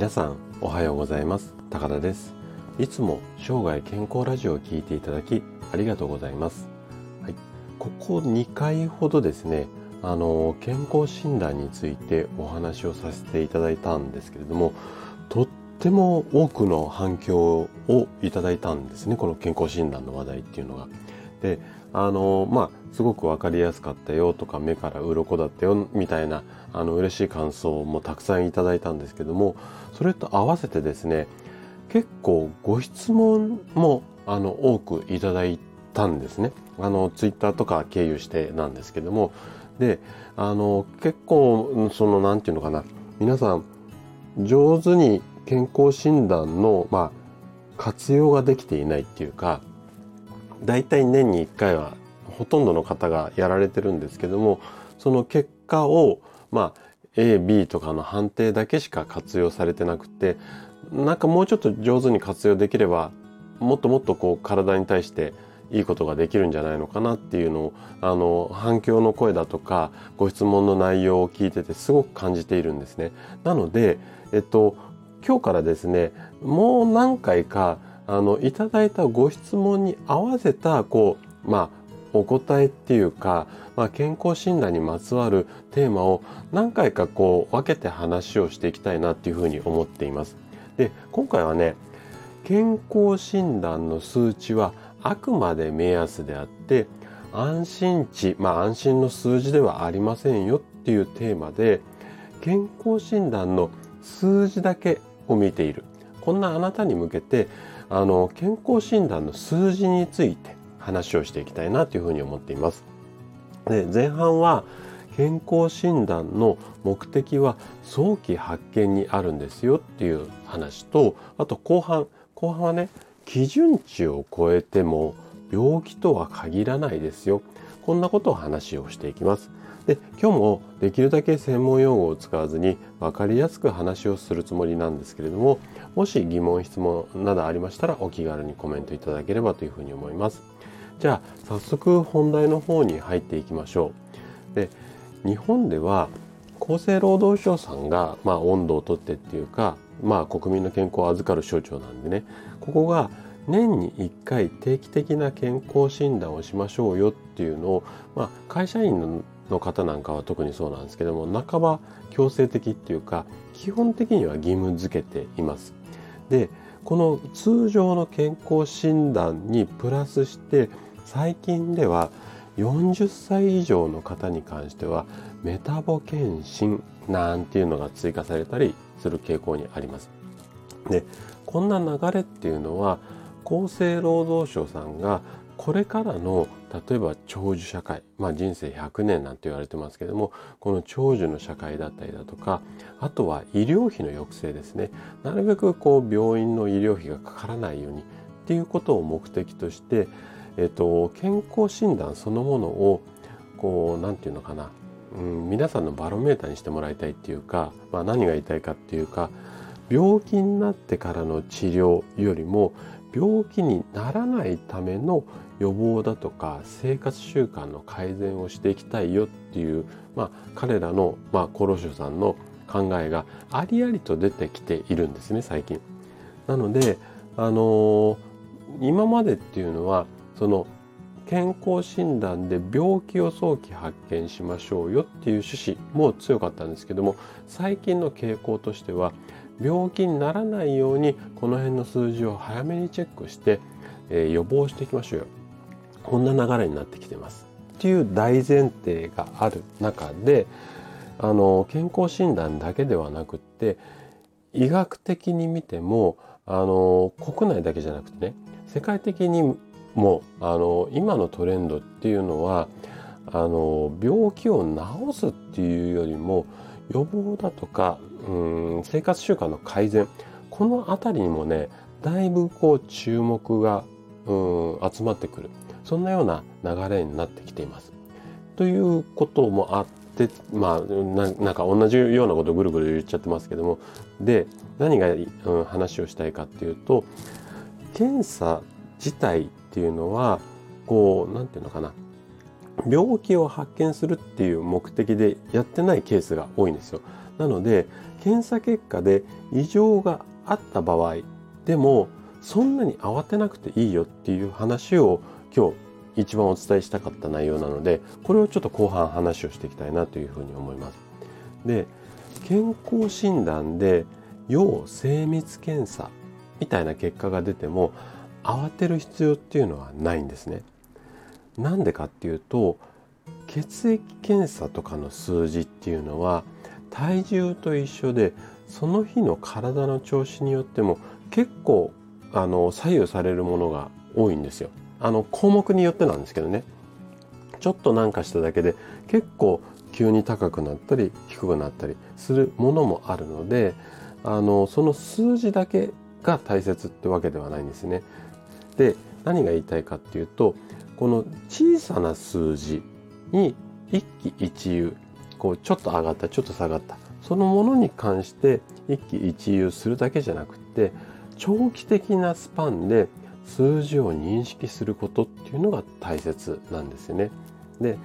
皆さんおはようございます。高田です。いつも生涯健康ラジオを聞いていただきありがとうございます、はい、ここ2回ほどですねあの健康診断についてお話をさせていただいたんですけれどもとっても多くの反響をいただいたんですねこの健康診断の話題っていうのが。であのまあすごく分かりやすかったよとか目から鱗だったよみたいなあの嬉しい感想もたくさんいただいたんですけどもそれと合わせてですね結構ご質問もあの多くいただいたんですね。あのツイッターとか経由してなんですけども。であの結構その何て言うのかな。皆さん上手に健康診断の、まあ、活用ができていないっていうか大体年に1回はほとんどの方がやられてるんですけどもその結果をまあ AB とかの判定だけしか活用されてなくてなんかもうちょっと上手に活用できればもっともっとこう体に対していいことができるんじゃないのかなっていうのをあの反響の声だとかご質問の内容を聞いててすごく感じているんですね。なので、えっと、今日からですねもう何回かあのいただいたご質問に合わせたこうまあお答えっていうか、まあ、健康診断にまつわるテーマを何回かこう分けて話をしていきたいなっていうふうに思っています。で今回はね健康診断の数値はあくまで目安であって安心値まあ安心の数字ではありませんよっていうテーマで健康診断の数字だけを見ているこんなあなたに向けてあの健康診断の数字について話をしていきたいなというふうに思っています。で前半は健康診断の目的は早期発見にあるんですよっていう話とあと後半後半はね基準値を超えても病気とは限らないですよこんなことを話をしていきます。で今日もできるだけ専門用語を使わずに分かりやすく話をするつもりなんですけれどももし疑問質問などありましたらお気軽にコメントいただければというふうに思います。じゃあ早速本題の方に入っていきましょう。で日本では厚生労働省さんが、まあ、温度をとってっていうか、まあ、国民の健康を預かる省庁なんでねここが年に1回定期的な健康診断をしましょうよっていうのを、まあ、会社員の方なんかは特にそうなんですけども半ば強制的っていうか基本的には義務付けています。でこの通常の健康診断にプラスして最近では40歳以上の方に関してはメタボ検診なんていうのが追加されたりする傾向にあります。でこんな流れっていうのは厚生労働省さんがこれからの例えば長寿社会、まあ、人生100年なんて言われてますけどもこの長寿の社会だったりだとかあとは医療費の抑制ですね。なるべくこう病院の医療費がかからないようにっていうことを目的として、えっと、健康診断そのものをこう何て言うのかな、うん、皆さんのバロメーターにしてもらいたいっていうか、まあ、何が言いたいかっていうか病気になってからの治療よりも病気にならないための予防だとか生活習慣の改善をしていきたいよっていう、まあ、彼らの、まあ、厚労省さんの考えがありありと出てきているんですね最近。なので、あのー、今までっていうのはその健康診断で病気を早期発見しましょうよっていう趣旨も強かったんですけども最近の傾向としては病気にならないようにこの辺の数字を早めにチェックして、えー、予防していきましょうよ。こんな流れになってきてます。っていう大前提がある中であの健康診断だけではなくって医学的に見てもあの国内だけじゃなくてね世界的にもあの今のトレンドっていうのはあの病気を治すっていうよりも予防だとかうん生活習慣の改善この辺りにもねだいぶこう注目がうん集まってくるそんなような流れになってきています。ということもあってまあなんか同じようなことをぐるぐる言っちゃってますけどもで何が、うん、話をしたいかっていうと検査自体っていうのはこう何て言うのかな病気を発見するっていう目的でやってないケースが多いんですよ。なので検査結果で異常があった場合でもそんなに慌てなくていいよっていう話を今日一番お伝えしたかった内容なのでこれをちょっと後半話をしていきたいなというふうに思います。で健康診断で要精密検査みたいな結果が出ても慌てる必要っていうのはないんですね。なんでかっていうと血液検査とかの数字っていうのは体重と一緒でその日の体の調子によっても結構あの左右されるものが多いんですよ。あの項目によってなんですけどね。ちょっとなんかしただけで結構急に高くなったり低くなったりするものもあるのであのその数字だけが大切ってわけではないんですね。で何が言いたいかっていうとこの小さな数字に一喜一憂こうちょっと上がったちょっと下がったそのものに関して一喜一憂するだけじゃなくて長期的なスパンで数字を認識することっていうのが大切なんですよね。で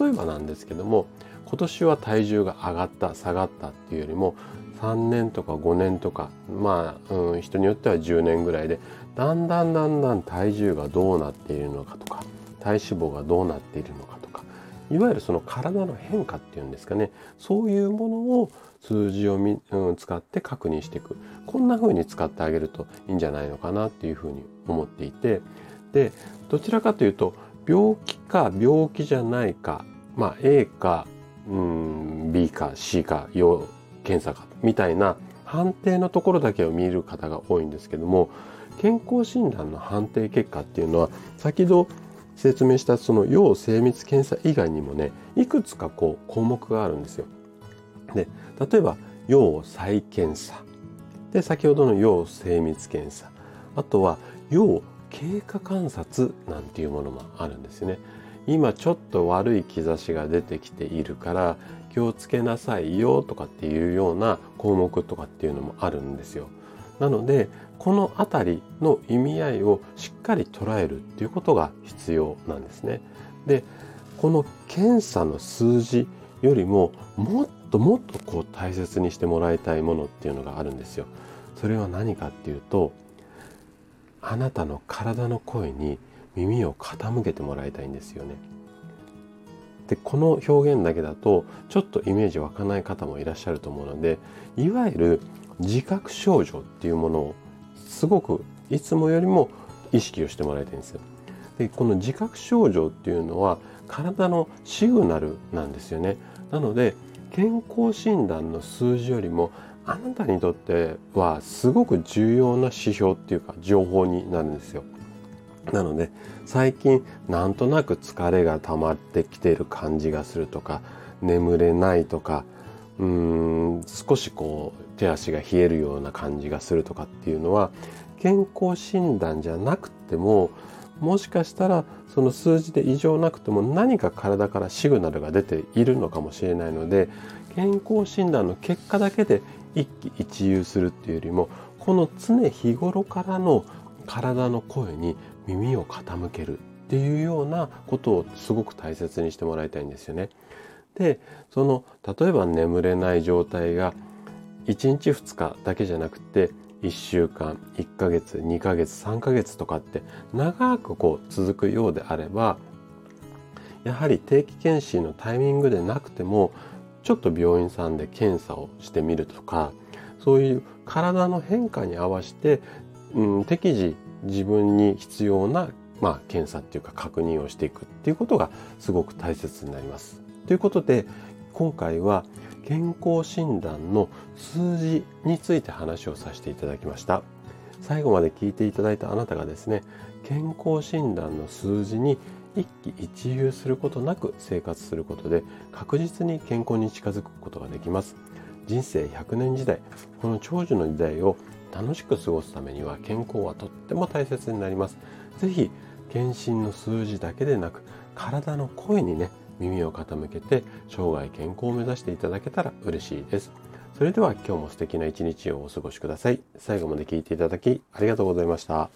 例えばなんですけども今年は体重が上がった下がったっていうよりも3年とか5年とかまあ、うん、人によっては10年ぐらいでだんだんだんだん体重がどうなっているのかとか体脂肪がどうなっているのいわゆるその体の変化っていうんですかね。そういうものを数字をみ、うん、使って確認していく。こんな風に使ってあげるといいんじゃないのかなっていうふうに思っていて。でどちらかというと病気か病気じゃないかまあ A かうん B か C か要検査かみたいな判定のところだけを見る方が多いんですけども健康診断の判定結果っていうのは先ほど説明したその要精密検査以外にもねいくつかこう項目があるんですよ。で例えば要再検査で先ほどの要精密検査あとは要経過観察なんていうものもあるんですね。今ちょっと悪い兆しが出てきているから気をつけなさいよとかっていうような項目とかっていうのもあるんですよ。なのでこの辺りの意味合いをしっかり捉えるっていうことが必要なんですね。でこの検査の数字よりももっともっとこう大切にしてもらいたいものっていうのがあるんですよ。それは何かっていうとあなたの体の声に耳を傾けてもらいたいんですよね。でこの表現だけだとちょっとイメージ湧かない方もいらっしゃると思うのでいわゆる自覚症状っていうものをすごくいつもよりも意識をしてもらいたいんですよ。でこの自覚症状っていうのは体のシグナルなんですよね。なので健康診断の数字よりもあなたにとってはすごく重要な指標っていうか情報になるんですよ。なので最近なんとなく疲れが溜まってきている感じがするとか眠れないとかうーん少しこう手足が冷えるような感じがするとかっていうのは健康診断じゃなくてももしかしたらその数字で異常なくても何か体からシグナルが出ているのかもしれないので健康診断の結果だけで一喜一憂するっていうよりもこの常日頃からの体の声に耳を傾けるっていうようなことをすごく大切にしてもらいたいんですよね。でその例えば眠れない状態が1日2日だけじゃなくて1週間1ヶ月2ヶ月3ヶ月とかって長くこう続くようであればやはり定期検診のタイミングでなくてもちょっと病院さんで検査をしてみるとかそういう体の変化に合わせて、うん、適時自分に必要な、まあ、検査っていうか確認をしていくっていうことがすごく大切になります。ということで今回は健康診断の数字について話をさせていただきました。最後まで聞いていただいたあなたがですね、健康診断の数字に一喜一憂することなく生活することで確実に健康に近づくことができます。人生100年時代、この長寿の時代を楽しく過ごすためには健康はとっても大切になります。ぜひ、検診の数字だけでなく、体の声にね、耳を傾けて生涯健康を目指していただけたら嬉しいです。それでは今日も素敵な一日をお過ごしください。最後まで聞いていただきありがとうございました。